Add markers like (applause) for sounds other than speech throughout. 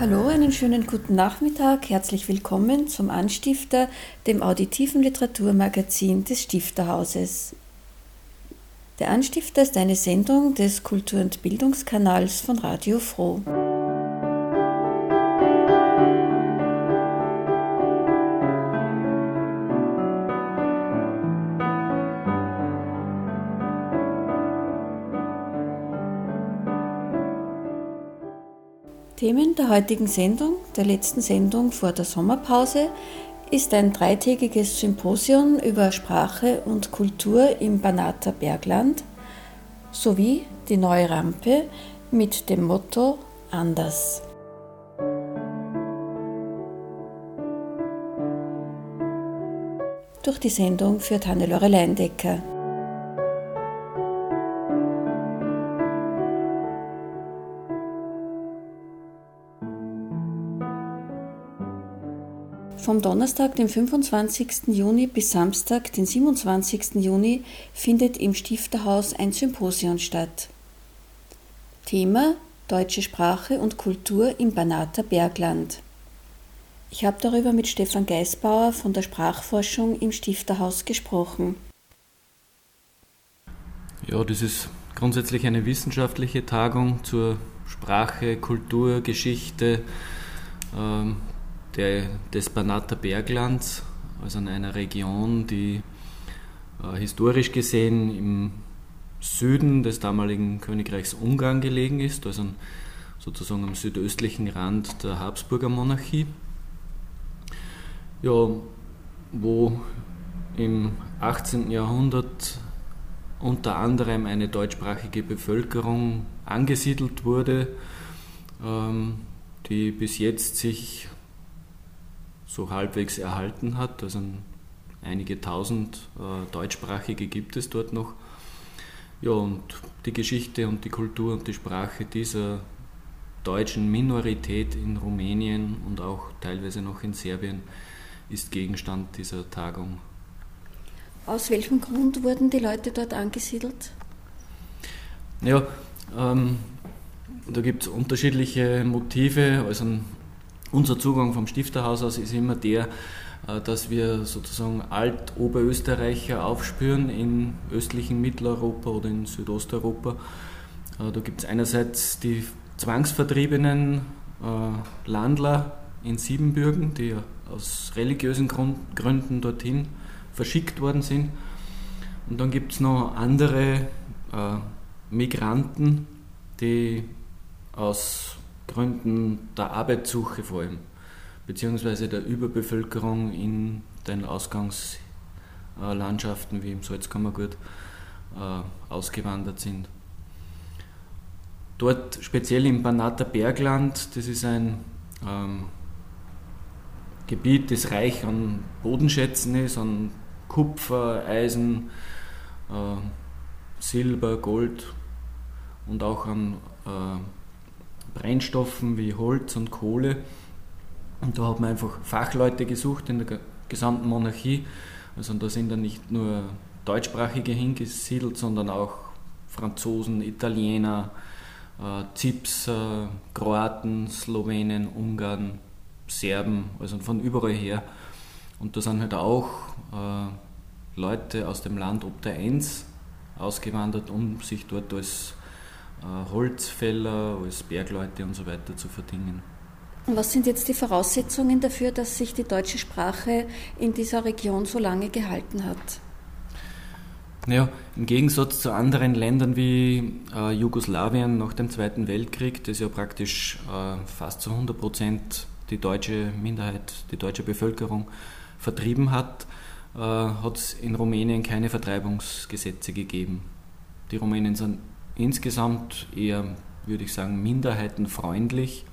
Hallo, einen schönen guten Nachmittag. Herzlich willkommen zum Anstifter, dem auditiven Literaturmagazin des Stifterhauses. Der Anstifter ist eine Sendung des Kultur- und Bildungskanals von Radio Froh. Themen der heutigen Sendung, der letzten Sendung vor der Sommerpause, ist ein dreitägiges Symposium über Sprache und Kultur im Banater Bergland sowie die neue Rampe mit dem Motto Anders. Durch die Sendung führt Hannelore Leindecker. Vom Donnerstag, dem 25. Juni bis Samstag, den 27. Juni, findet im Stifterhaus ein Symposion statt. Thema Deutsche Sprache und Kultur im Banater Bergland. Ich habe darüber mit Stefan Geisbauer von der Sprachforschung im Stifterhaus gesprochen. Ja, das ist grundsätzlich eine wissenschaftliche Tagung zur Sprache, Kultur, Geschichte, ähm, der, des Banater Berglands, also in einer Region, die äh, historisch gesehen im Süden des damaligen Königreichs Ungarn gelegen ist, also sozusagen am südöstlichen Rand der Habsburger Monarchie. Ja, wo im 18. Jahrhundert unter anderem eine deutschsprachige Bevölkerung angesiedelt wurde, ähm, die bis jetzt sich so halbwegs erhalten hat. Also einige tausend äh, Deutschsprachige gibt es dort noch. Ja, und die Geschichte und die Kultur und die Sprache dieser deutschen Minorität in Rumänien und auch teilweise noch in Serbien ist Gegenstand dieser Tagung. Aus welchem Grund wurden die Leute dort angesiedelt? Ja, ähm, da gibt es unterschiedliche Motive. Also unser Zugang vom Stifterhaus aus ist immer der, äh, dass wir sozusagen Alt-Oberösterreicher aufspüren in östlichen Mitteleuropa oder in Südosteuropa. Äh, da gibt es einerseits die zwangsvertriebenen äh, Landler in Siebenbürgen, die aus religiösen Gründen dorthin verschickt worden sind. Und dann gibt es noch andere Migranten, die aus Gründen der Arbeitssuche vor allem, beziehungsweise der Überbevölkerung in den Ausgangslandschaften wie im Salzkammergut äh, ausgewandert sind. Dort speziell im Banater Bergland, das ist ein ähm, Gebiet, das reich an Bodenschätzen ist, an Kupfer, Eisen, äh, Silber, Gold und auch an äh, Brennstoffen wie Holz und Kohle. Und da hat man einfach Fachleute gesucht in der gesamten Monarchie. Also da sind dann nicht nur Deutschsprachige hingesiedelt, sondern auch Franzosen, Italiener, äh, Zips, äh, Kroaten, Slowenen, Ungarn, Serben, also von überall her. Und da sind halt auch äh, Leute aus dem Land Ob der Enns ausgewandert, um sich dort als Holzfäller, als Bergleute und so weiter zu verdingen. Was sind jetzt die Voraussetzungen dafür, dass sich die deutsche Sprache in dieser Region so lange gehalten hat? Naja, im Gegensatz zu anderen Ländern wie äh, Jugoslawien nach dem Zweiten Weltkrieg, das ja praktisch äh, fast zu 100 Prozent die deutsche Minderheit, die deutsche Bevölkerung vertrieben hat, äh, hat es in Rumänien keine Vertreibungsgesetze gegeben. Die Rumänen sind insgesamt eher, würde ich sagen, minderheitenfreundlich.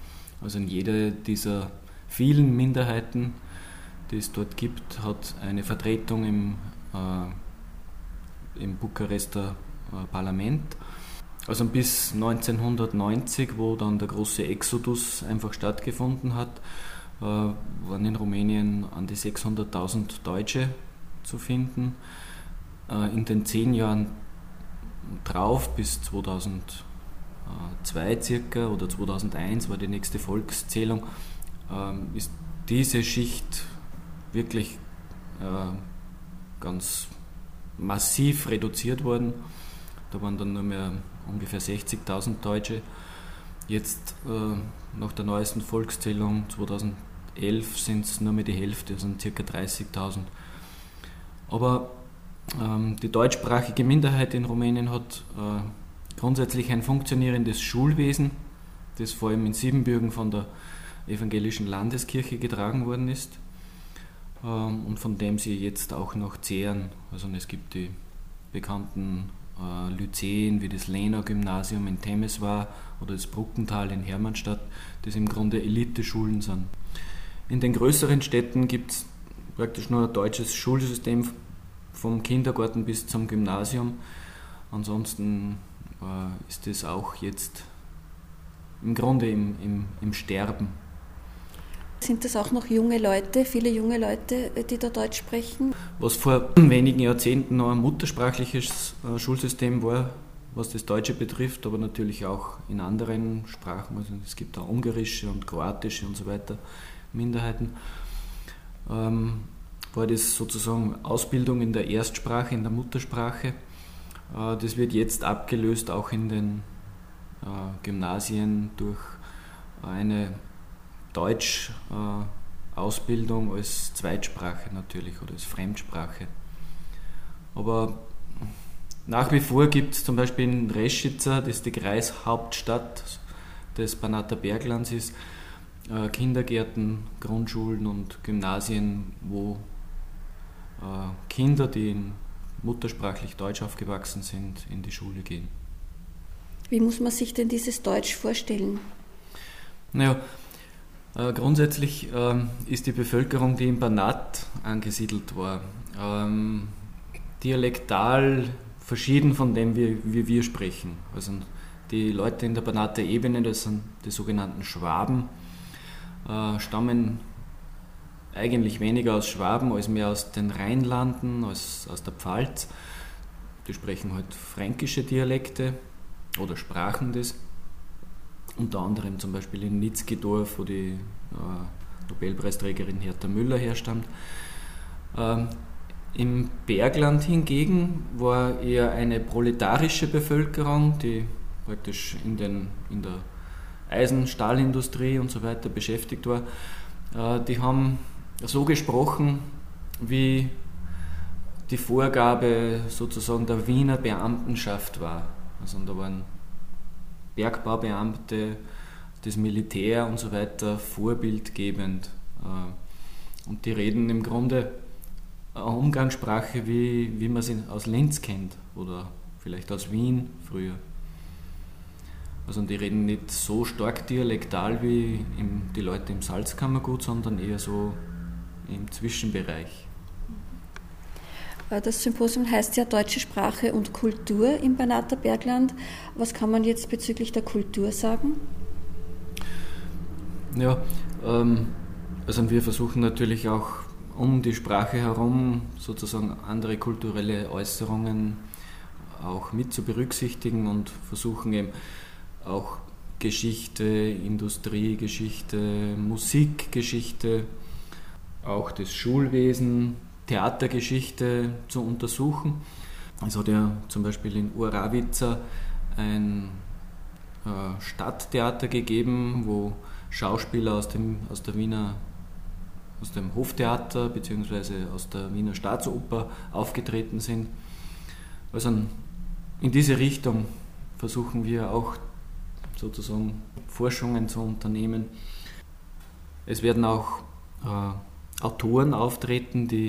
Also in jeder dieser vielen Minderheiten, die es dort gibt, hat eine Vertretung im, äh, im Bukarester äh, Parlament. Also bis 1990, wo dann der große Exodus einfach stattgefunden hat, äh, waren in Rumänien an die 600.000 Deutsche zu finden. Äh, in den zehn Jahren drauf, bis 2002 circa oder 2001 war die nächste Volkszählung, ähm, ist diese Schicht wirklich äh, ganz massiv reduziert worden. Da waren dann nur mehr ungefähr 60.000 Deutsche. Jetzt äh, nach der neuesten Volkszählung 2011 sind es nur mehr die Hälfte, also ca. 30.000. Aber die deutschsprachige Minderheit in Rumänien hat äh, grundsätzlich ein funktionierendes Schulwesen, das vor allem in Siebenbürgen von der evangelischen Landeskirche getragen worden ist ähm, und von dem sie jetzt auch noch zehren. Also es gibt die bekannten äh, Lyzeen wie das Lena-Gymnasium in Temeswar oder das Bruckental in Hermannstadt, das im Grunde Eliteschulen sind. In den größeren Städten gibt es praktisch nur ein deutsches Schulsystem vom Kindergarten bis zum Gymnasium. Ansonsten äh, ist es auch jetzt im Grunde im, im, im Sterben. Sind das auch noch junge Leute, viele junge Leute, die da Deutsch sprechen? Was vor wenigen Jahrzehnten noch ein muttersprachliches äh, Schulsystem war, was das Deutsche betrifft, aber natürlich auch in anderen Sprachen. Also es gibt auch ungarische und kroatische und so weiter Minderheiten. Ähm, war das sozusagen Ausbildung in der Erstsprache, in der Muttersprache. Äh, das wird jetzt abgelöst auch in den äh, Gymnasien durch eine Deutsch-Ausbildung als Zweitsprache natürlich oder als Fremdsprache. Aber nach wie vor gibt es zum Beispiel in Reschitzer, das die Kreishauptstadt des Banater Berglands ist, äh, Kindergärten, Grundschulen und Gymnasien, wo äh, Kinder, die muttersprachlich Deutsch aufgewachsen sind, in die Schule gehen. Wie muss man sich denn dieses Deutsch vorstellen? Naja, äh, grundsätzlich ähm, ist die Bevölkerung, die in Banat angesiedelt war, ähm, dialektal verschieden von dem, wie, wie, wir sprechen. Also die Leute in der Banater Ebene, das sind die sogenannten Schwaben, äh, stammen eigentlich weniger aus Schwaben als mehr aus den Rheinlanden, als aus der Pfalz. Die sprechen halt fränkische Dialekte oder sprachen das. Unter anderem zum Beispiel in Nitzgedorf, wo die äh, Nobelpreisträgerin Hertha Müller herstammt. Ähm, Im Bergland hingegen war eher eine proletarische Bevölkerung, die praktisch in, den, in der Eisen-, Stahlindustrie und so weiter beschäftigt war. Äh, die haben so gesprochen, wie die Vorgabe sozusagen der Wiener Beamtenschaft war. Also da waren Bergbaubeamte, das Militär und so weiter vorbildgebend. Äh, und die reden im Grunde eine Umgangssprache, wie, wie man sie aus Linz kennt oder vielleicht aus Wien früher. Also die reden nicht so stark dialektal wie die Leute im Salzkammergut, sondern eher so im Zwischenbereich. Äh, das Symposium heißt ja Deutsche Sprache und Kultur im Banater Bergland. Was kann man jetzt bezüglich der Kultur sagen? Ja, ähm, also wir versuchen natürlich auch um die Sprache herum sozusagen andere kulturelle Äußerungen auch mit zu berücksichtigen und versuchen eben auch Geschichte, Industriegeschichte, Musikgeschichte, auch das Schulwesen, Theatergeschichte zu untersuchen. Es hat ja zum Beispiel in Uravica ein äh, Stadttheater gegeben, wo Schauspieler aus dem, aus der Wiener aus dem Hoftheater bzw. aus der Wiener Staatsoper aufgetreten sind. Also in diese Richtung versuchen wir auch sozusagen Forschungen zu unternehmen. Es werden auch äh, Autoren auftreten, die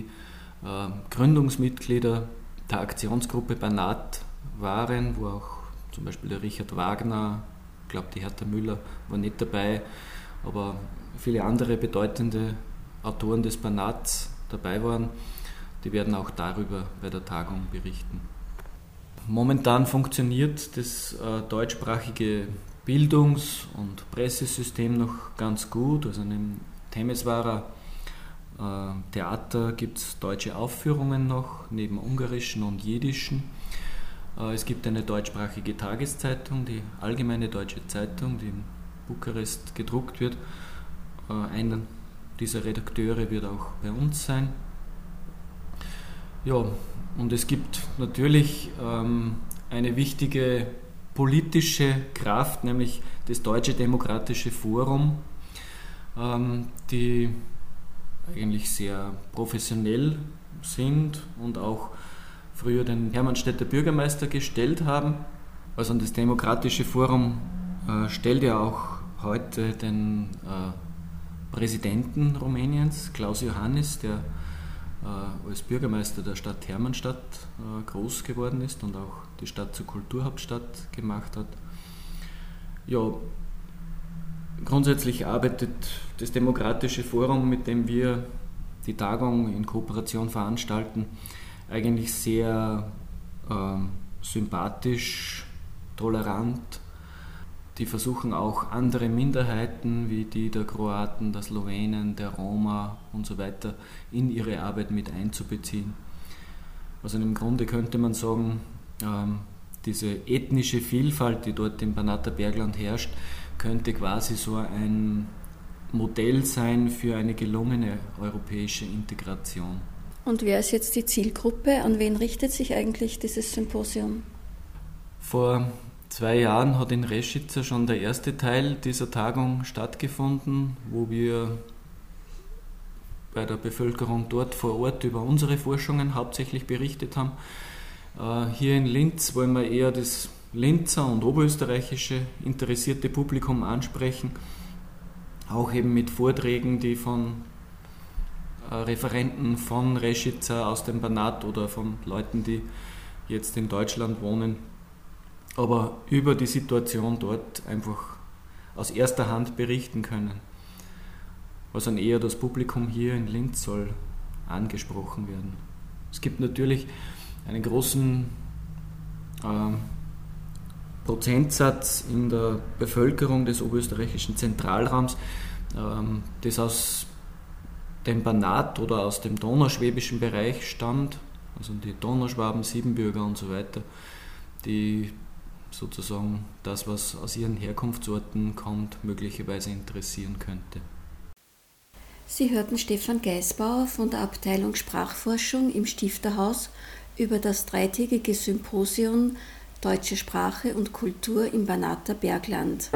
äh, Gründungsmitglieder der Aktionsgruppe Banat waren, wo auch zum Beispiel der Richard Wagner, ich glaube die Hertha Müller war nicht dabei, aber viele andere bedeutende Autoren des Banats dabei waren, die werden auch darüber bei der Tagung berichten. Momentan funktioniert das äh, deutschsprachige Bildungs- und Pressesystem noch ganz gut. Also im Temeswarer Theater gibt es deutsche Aufführungen noch, neben ungarischen und jiddischen. Äh, es gibt eine deutschsprachige Tageszeitung, die Allgemeine Deutsche Zeitung, die in Bukarest gedruckt wird. Äh, einer dieser Redakteure wird auch bei uns sein. Ja, und es gibt natürlich ähm, eine wichtige politische Kraft, nämlich das Deutsche Demokratische Forum, ähm, die eigentlich sehr professionell sind und auch früher den Hermannstädter Bürgermeister gestellt haben. Also das Demokratische Forum äh, stellt ja auch heute den äh, Präsidenten Rumäniens, Klaus Johannis, der äh, als Bürgermeister der Stadt Hermannstadt äh, groß geworden ist und auch die Stadt zur Kulturhauptstadt gemacht hat. Ja, grundsätzlich arbeitet das Demokratische Forum, mit dem wir die Tagung in Kooperation veranstalten, eigentlich sehr äh, sympathisch, tolerant. Die versuchen auch andere Minderheiten wie die der Kroaten, der Slowenen, der Roma und so weiter in ihre Arbeit mit einzubeziehen. Also im Grunde könnte man sagen, ähm, diese ethnische Vielfalt, die dort im Banater Bergland herrscht, könnte quasi so ein Modell sein für eine gelungene europäische Integration. Und wer ist jetzt die Zielgruppe? An wen richtet sich eigentlich dieses Symposium? Vor zwei Jahren hat in Reschitzer schon der erste Teil dieser Tagung stattgefunden, wo wir bei der Bevölkerung dort vor Ort über unsere Forschungen hauptsächlich berichtet haben. Äh, hier in Linz wollen wir eher das Linzer und oberösterreichische interessierte Publikum ansprechen, auch eben mit Vorträgen, die von äh, Referenten von Reschitzer aus dem Banat oder von Leuten, die jetzt in Deutschland wohnen, aber über die Situation dort einfach aus erster Hand berichten können. Was dann eher das Publikum hier in Linz soll angesprochen werden. Es gibt natürlich einen großen äh, Prozentsatz in der Bevölkerung des oberösterreichischen Zentralraums, ähm, das aus dem Banat oder aus dem donauschwäbischen Bereich stammt, also die Donauschwaben, Siebenbürger und so weiter, die sozusagen das, was aus ihren Herkunftsorten kommt, möglicherweise interessieren könnte. Sie hörten Stefan Geisbauer von der Abteilung Sprachforschung im Stifterhaus über das dreitägige Symposium Deutsche Sprache und Kultur im Banater Bergland.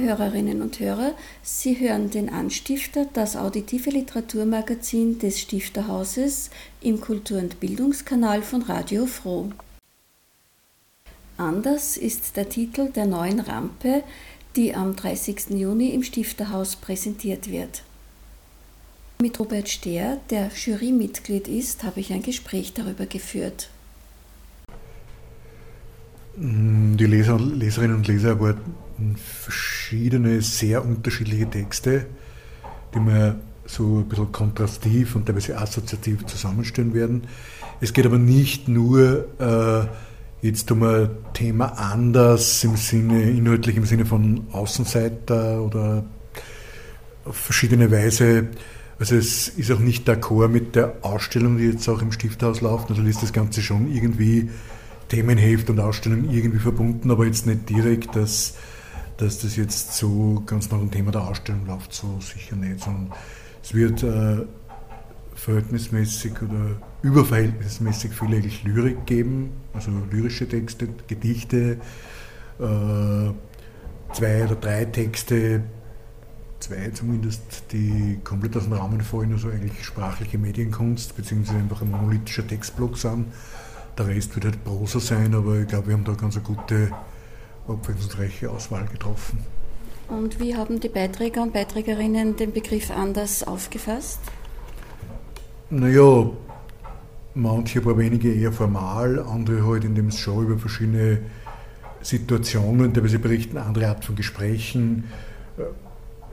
Hörerinnen und Hörer, Sie hören den Anstifter, das auditive Literaturmagazin des Stifterhauses im Kultur- und Bildungskanal von Radio Froh. Anders ist der Titel der neuen Rampe, die am 30. Juni im Stifterhaus präsentiert wird. Mit Robert Stehr, der Jurymitglied ist, habe ich ein Gespräch darüber geführt. Die Leser, Leserinnen und Leser erwarten verschiedene, sehr unterschiedliche Texte, die wir so ein bisschen kontrastiv und teilweise assoziativ zusammenstellen werden. Es geht aber nicht nur äh, jetzt um ein Thema anders im Sinne, inhaltlich im Sinne von Außenseiter oder auf verschiedene Weise. Also es ist auch nicht d'accord mit der Ausstellung, die jetzt auch im Stifthaus läuft. Natürlich ist das Ganze schon irgendwie Themenheft und Ausstellung irgendwie verbunden, aber jetzt nicht direkt, dass, dass das jetzt so ganz nach dem Thema der Ausstellung läuft, so sicher nicht, sondern es wird äh, verhältnismäßig oder überverhältnismäßig viel eigentlich Lyrik geben, also lyrische Texte, Gedichte, äh, zwei oder drei Texte, zwei zumindest, die komplett aus dem Rahmen fallen, also eigentlich sprachliche Medienkunst, beziehungsweise einfach ein monolithischer Textblock sind. Der Rest wird halt Prosa sein, aber ich glaube, wir haben da ganz eine gute, abwechslungsreiche Auswahl getroffen. Und wie haben die Beiträger und Beiträgerinnen den Begriff anders aufgefasst? Naja, manche ein paar wenige eher formal, andere halt, indem es schon über verschiedene Situationen, teilweise berichten, andere Art von Gesprächen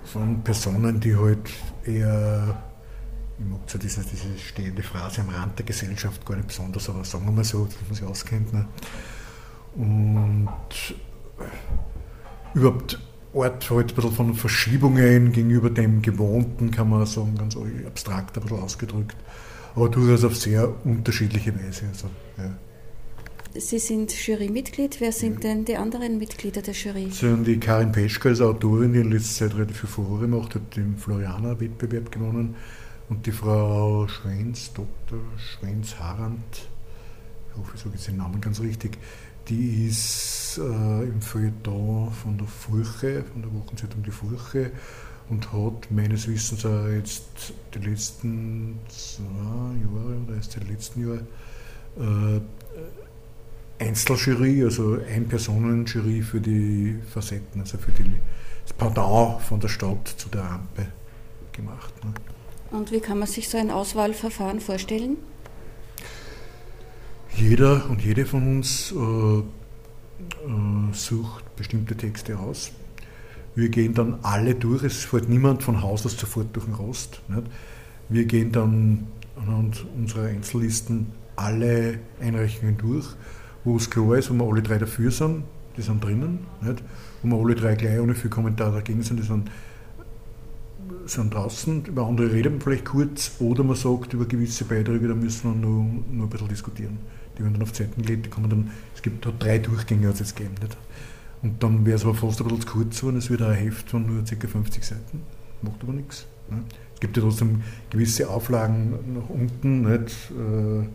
von Personen, die halt eher, ich mag so diese, diese stehende Phrase am Rand der Gesellschaft gar nicht besonders, aber sagen wir mal so, dass man sich auskennt. Ne? Und überhaupt Ort halt ein bisschen von Verschiebungen gegenüber dem Gewohnten, kann man sagen, ganz abstrakt ein bisschen ausgedrückt, aber durchaus auf sehr unterschiedliche Weise. Also, ja. Sie sind Jurymitglied. Wer sind denn die anderen Mitglieder der Jury? Das sind die Karin Peschka als Autorin, die in letzter Zeit relativ viel Furore macht, hat den Florianer-Wettbewerb gewonnen. Und die Frau Schwenz, Dr. Schwenz-Harand, ich hoffe, ich sage jetzt den Namen ganz richtig, die ist äh, im Feuilleton von der Furche, von der Wochenzeitung Die Furche und hat meines Wissens auch jetzt die letzten zwei Jahre oder erst die letzten Jahre äh, Einzeljury, also Ein-Personen-Jury für die Facetten, also für die, das Pendant von der Stadt zu der Rampe gemacht. Ne. Und wie kann man sich so ein Auswahlverfahren vorstellen? Jeder und jede von uns äh, äh, sucht bestimmte Texte aus. Wir gehen dann alle durch, es fällt niemand von Haus aus sofort durch den Rost. Nicht? Wir gehen dann anhand unserer Einzellisten alle Einreichungen durch wo es klar ist, wo wir alle drei dafür sind, die sind drinnen, nicht? wo wir alle drei gleich ohne viel Kommentar dagegen sind, die sind, sind draußen, über andere reden wir vielleicht kurz, oder man sagt, über gewisse Beiträge, da müssen wir nur, nur ein bisschen diskutieren. Die werden dann auf Zeiten gelegt, die kommen dann, es gibt hat drei Durchgänge hat es jetzt gegeben. Nicht? Und dann wäre es aber fast ein bisschen zu kurz geworden, es wird ein Heft von nur ca. 50 Seiten, macht aber nichts. Nicht? Es gibt ja trotzdem gewisse Auflagen nach unten, nicht? Äh,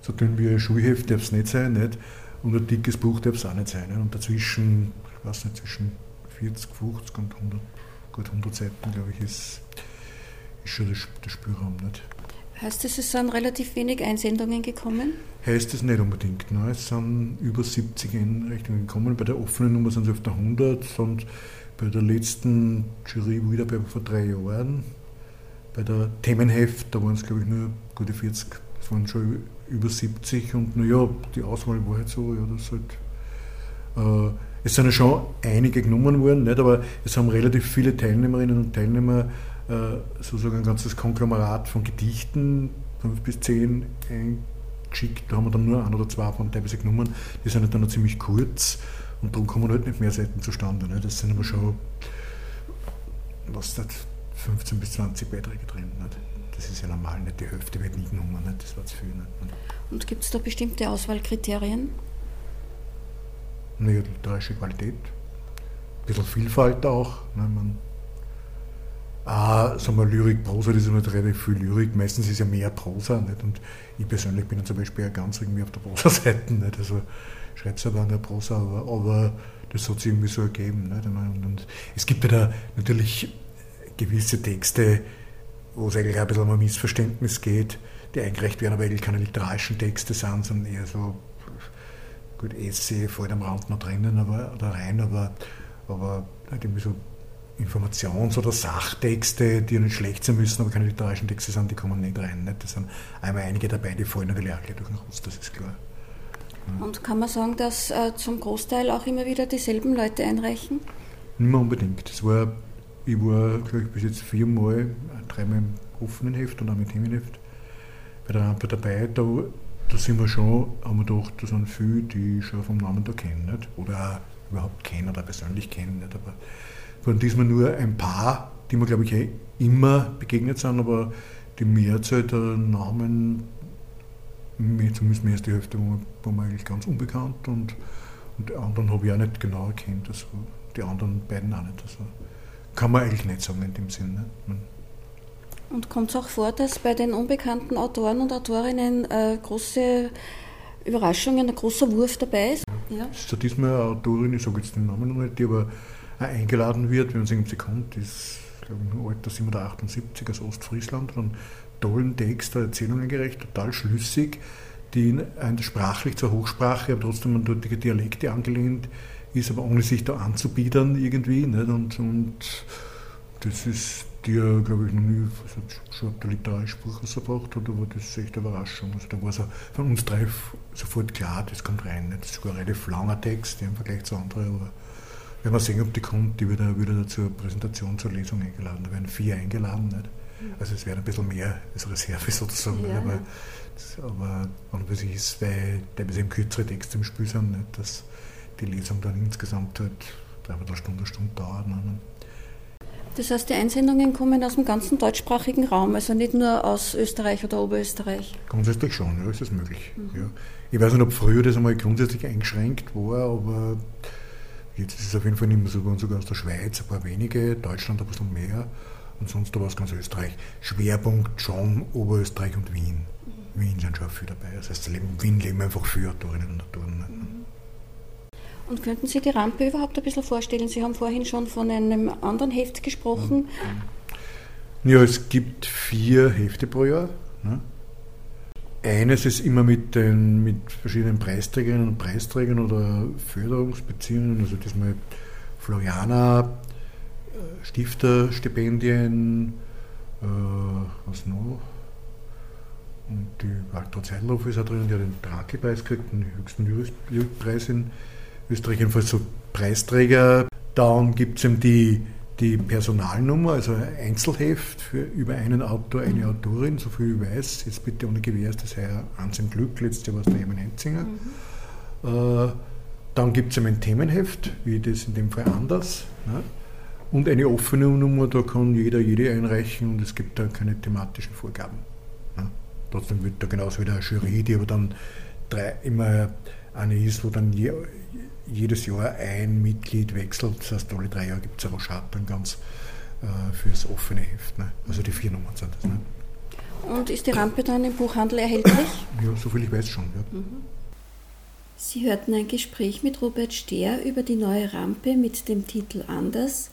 so dünn wie ein Schulheft darf es nicht sein, nicht? und ein dickes Buch darf es auch nicht sein. Nicht? Und dazwischen, ich weiß nicht, zwischen 40, 50 und 100, gut 100 Seiten, glaube ich, ist, ist schon der, der Spielraum. Nicht? Heißt das, es sind relativ wenig Einsendungen gekommen? Heißt es nicht unbedingt. Nein, es sind über 70 Einrichtungen gekommen. Bei der offenen Nummer sind es öfter 100 und bei der letzten Jury wieder bei vor drei Jahren. Bei der Themenheft, da waren es glaube ich nur gute 40, es waren schon über 70 und naja, die Auswahl war halt so, ja, das halt. Äh, es sind ja schon einige genommen worden, nicht, aber es haben relativ viele Teilnehmerinnen und Teilnehmer sozusagen ein ganzes Konglomerat von Gedichten, fünf bis zehn, eingeschickt. Da haben wir dann nur ein oder zwei von teilweise genommen. Die sind halt dann noch ziemlich kurz und darum kommen halt nicht mehr Seiten zustande. Nicht? Das sind aber schon, was nicht, 15 bis 20 Beiträge drin. Nicht? Das ist ja normal, nicht die Hälfte wird nie genommen, nicht? das war zu viel. Nicht? Und gibt es da bestimmte Auswahlkriterien? Naja, literarische Qualität, ein bisschen Vielfalt auch. Ne? Man, Ah, sagen wir Lyrik, Prosa, das ist nicht relativ viel Lyrik. Meistens ist ja mehr Prosa. Nicht? Und ich persönlich bin zum Beispiel ja ganz irgendwie auf der Prosa-Seite. Nicht? Also schreibe zwar an der Prosa, aber, aber, das hat sich irgendwie so ergeben. Nicht? Und, und es gibt ja da natürlich gewisse Texte, wo es eigentlich ein bisschen um ein Missverständnis geht, die eingereicht werden, aber eigentlich keine literarischen Texte sind, sondern eher so, gut, Essay fällt am Rand noch drinnen aber, oder rein, aber, aber halt irgendwie so Informations- oder Sachtexte, die nicht schlecht sein müssen, aber keine literarischen Texte sind, die kommen nicht rein. Nicht? Das sind einmal einige dabei, die fallen natürlich auch gleich durch den Rost, das ist klar. Und kann man sagen, dass äh, zum Großteil auch immer wieder dieselben Leute einreichen? Nicht mehr unbedingt. Das war ich war, glaube ich, bis jetzt viermal, dreimal im offenen Heft und auch mit Themenheft bei der Rampe dabei. Da, da sind wir schon, haben wir gedacht, da sind viele, die ich schon vom Namen da kennen. Nicht? Oder überhaupt kennen oder persönlich kennen. Nicht? Aber von diesmal nur ein paar, die mir, glaube ich, eh immer begegnet sind, aber die Mehrzahl der Namen, zumindest mehr als die Hälfte, war mir eigentlich ganz unbekannt und, und die anderen habe ich auch nicht genau erkannt, also die anderen beiden auch nicht. Also kann man eigentlich nicht sagen in dem Sinne. Und kommt es auch vor, dass bei den unbekannten Autoren und Autorinnen äh, große Überraschungen, ein großer Wurf dabei ist? Ja. Es ist diesmal eine Autorin, ich sage jetzt den Namen noch nicht, die aber eingeladen wird, wenn man sich sie kommt, ist glaube ich, im Alter 78 aus Ostfriesland, von tollen Text, Erzählungen gerecht, total schlüssig, die sprachlich zur Hochsprache, aber trotzdem an dortige Dialekte angelehnt ist, aber ohne sich da anzubiedern irgendwie. Nicht? Und, und das ist dir, glaube ich, noch nie schon ob der literarischen Buch rausgebracht hat, aber das ist echt eine Überraschung. Also da war so von uns drei sofort klar, das kommt rein. Nicht? Das ist sogar ein relativ langer Text im Vergleich zu anderen, aber werden wir sehen, ob die kommt, die wird wieder zur Präsentation, zur Lesung eingeladen. Da werden vier eingeladen. Nicht? Mhm. Also es wäre ein bisschen mehr als Reserve (laughs) sozusagen. Ja. Aber, aber und was ist, weil teilweise eben kürzere Texte im Spiel sind, nicht? dass die Lesung dann insgesamt halt dreiviertel Stunde, Stunde dauert. Nicht? Das heißt, die Einsendungen kommen aus dem ganzen deutschsprachigen Raum, also nicht nur aus Österreich oder Oberösterreich? Grundsätzlich schon, ja, ist das möglich. Mhm. Ja. Ich weiß nicht, ob früher das einmal grundsätzlich eingeschränkt war, aber jetzt ist es auf jeden Fall nicht mehr so, sogar aus der Schweiz ein paar wenige, Deutschland ein bisschen mehr und sonst aber aus ganz Österreich. Schwerpunkt schon Oberösterreich und Wien. Mhm. Wien sind schon viel dabei. Das heißt, Wien leben einfach viele Autorinnen und Autoren. Mhm. Und könnten Sie die Rampe überhaupt ein bisschen vorstellen? Sie haben vorhin schon von einem anderen Heft gesprochen. Ja, es gibt vier Hefte pro Jahr. Ne? Eines ist immer mit, den, mit verschiedenen Preisträgerinnen und Preisträgern oder Förderungsbeziehungen, also diesmal Floriana, äh, Stifterstipendien, äh, was noch? Und die Waltraud Seidloff ist auch drin, die hat den Drake-Preis gekriegt, den höchsten Lyrikpreis in Österreich jedenfalls so Preisträger. Dann gibt es eben die, die Personalnummer, also ein Einzelheft für über einen Autor, eine Autorin, so viel ich weiß. Jetzt bitte ohne Gewähr das heuer Ans im Glück, letztes Jahr war es der Emin Heinzinger. Mhm. Äh, dann gibt es ein Themenheft, wie das in dem Fall anders. Ne? Und eine offene Nummer, da kann jeder jede einreichen und es gibt da keine thematischen Vorgaben. Ne? Trotzdem wird da genauso wieder eine Jury, die aber dann drei, immer eine ist, wo dann je, jedes Jahr ein Mitglied wechselt. Das heißt, alle drei Jahre gibt es ein Roschat dann ganz äh, fürs offene Heft. Ne? Also die vier Nummern sind das. Ne? Und ist die Rampe dann im Buchhandel erhältlich? Ja, soviel ich weiß schon. Ja. Mhm. Sie hörten ein Gespräch mit Robert Stehr über die neue Rampe mit dem Titel Anders,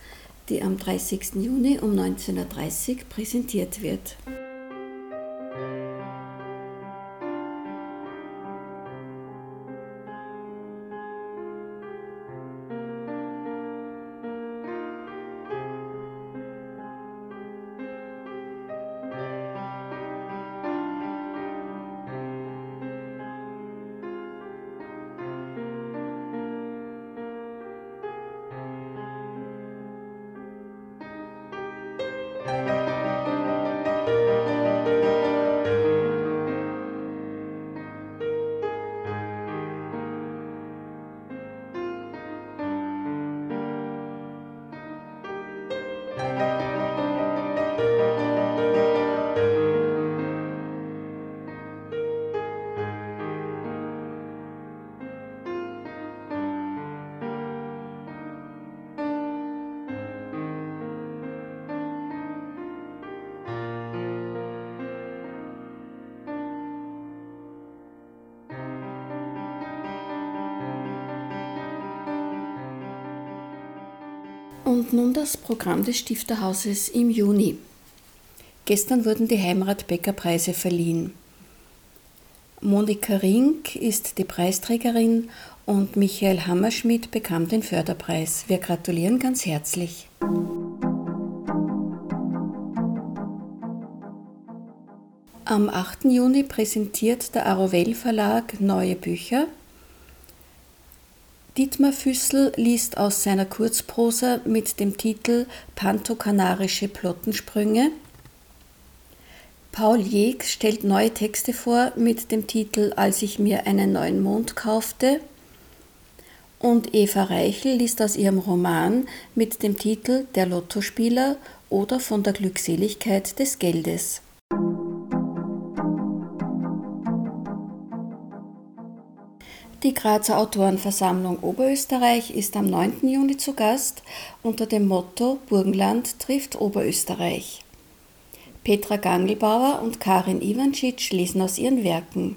die am 30. Juni um 19.30 Uhr präsentiert wird. Und nun das Programm des Stifterhauses im Juni. Gestern wurden die Heimatbäckerpreise verliehen. Monika Rink ist die Preisträgerin und Michael Hammerschmidt bekam den Förderpreis. Wir gratulieren ganz herzlich. Am 8. Juni präsentiert der Arovel Verlag neue Bücher Dietmar Füssel liest aus seiner Kurzprosa mit dem Titel Pantokanarische Plottensprünge. Paul Jeg stellt neue Texte vor mit dem Titel Als ich mir einen neuen Mond kaufte. Und Eva Reichel liest aus ihrem Roman mit dem Titel Der Lottospieler oder von der Glückseligkeit des Geldes. Die Grazer Autorenversammlung Oberösterreich ist am 9. Juni zu Gast unter dem Motto Burgenland trifft Oberösterreich. Petra Gangelbauer und Karin Ivancic lesen aus ihren Werken.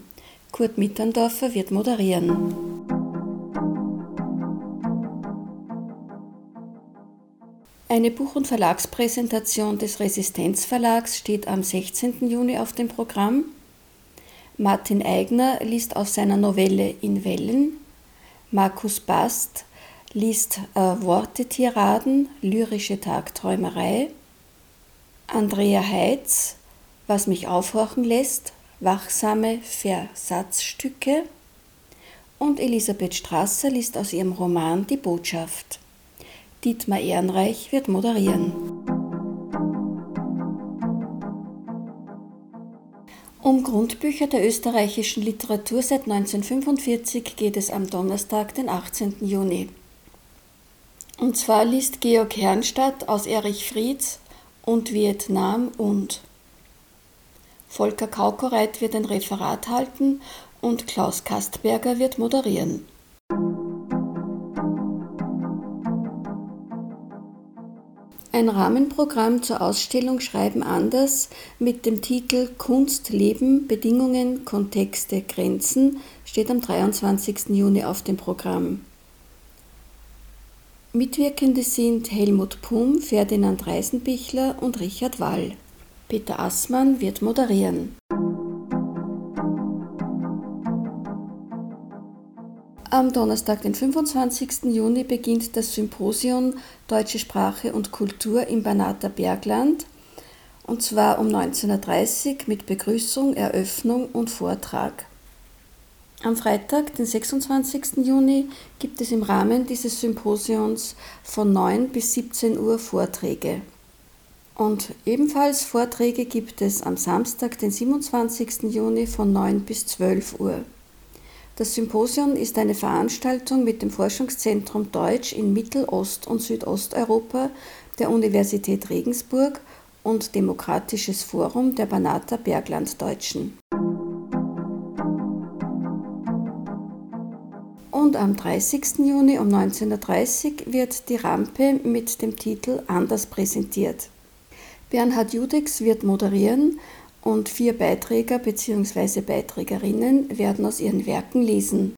Kurt Mitterndorfer wird moderieren. Eine Buch- und Verlagspräsentation des Resistenzverlags steht am 16. Juni auf dem Programm. Martin Eigner liest aus seiner Novelle In Wellen. Markus Bast liest äh, Wortetiraden, lyrische Tagträumerei. Andrea Heitz, Was mich aufhorchen lässt, wachsame Versatzstücke. Und Elisabeth Strasser liest aus ihrem Roman Die Botschaft. Dietmar Ehrenreich wird moderieren. Um Grundbücher der österreichischen Literatur seit 1945 geht es am Donnerstag, den 18. Juni. Und zwar liest Georg Herrnstadt aus Erich Frieds und Vietnam und. Volker Kaukoreit wird ein Referat halten und Klaus Kastberger wird moderieren. Ein Rahmenprogramm zur Ausstellung Schreiben anders mit dem Titel Kunst, Leben, Bedingungen, Kontexte, Grenzen steht am 23. Juni auf dem Programm. Mitwirkende sind Helmut Pum, Ferdinand Reisenbichler und Richard Wall. Peter Assmann wird moderieren. Am Donnerstag, den 25. Juni, beginnt das Symposium Deutsche Sprache und Kultur im Banater Bergland und zwar um 19.30 Uhr mit Begrüßung, Eröffnung und Vortrag. Am Freitag, den 26. Juni, gibt es im Rahmen dieses Symposions von 9 bis 17 Uhr Vorträge. Und ebenfalls Vorträge gibt es am Samstag, den 27. Juni von 9 bis 12 Uhr. Das Symposium ist eine Veranstaltung mit dem Forschungszentrum Deutsch in Mittelost- und Südosteuropa der Universität Regensburg und Demokratisches Forum der Banater Berglanddeutschen. Und am 30. Juni um 19.30 Uhr wird die Rampe mit dem Titel Anders präsentiert. Bernhard Judex wird moderieren und vier Beiträger bzw. Beiträgerinnen werden aus ihren Werken lesen.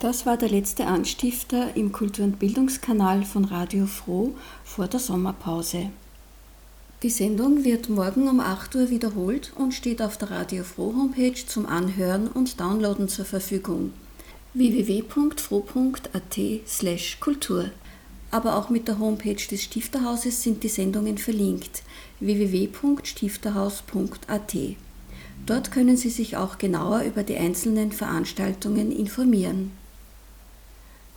Das war der letzte Anstifter im Kultur- und Bildungskanal von Radio Froh vor der Sommerpause. Die Sendung wird morgen um 8 Uhr wiederholt und steht auf der Radio Froh Homepage zum Anhören und Downloaden zur Verfügung www.froh.at/kultur aber auch mit der Homepage des Stifterhauses sind die Sendungen verlinkt www.stifterhaus.at. Dort können Sie sich auch genauer über die einzelnen Veranstaltungen informieren.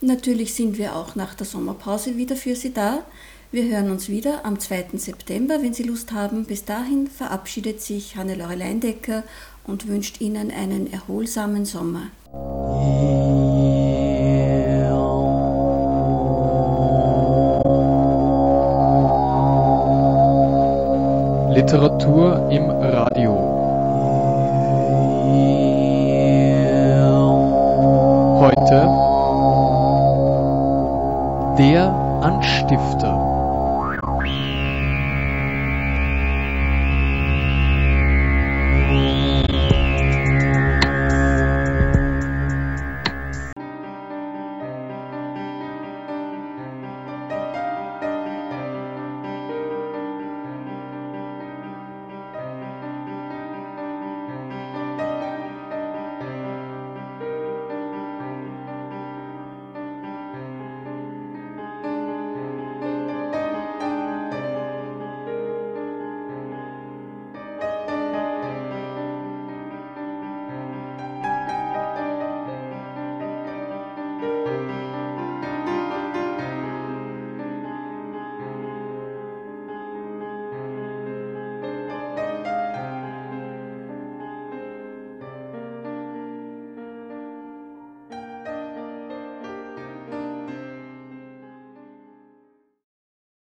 Natürlich sind wir auch nach der Sommerpause wieder für Sie da. Wir hören uns wieder am 2. September, wenn Sie Lust haben. Bis dahin verabschiedet sich Hannelore Leindecker und wünscht Ihnen einen erholsamen Sommer. Literatur im Radio.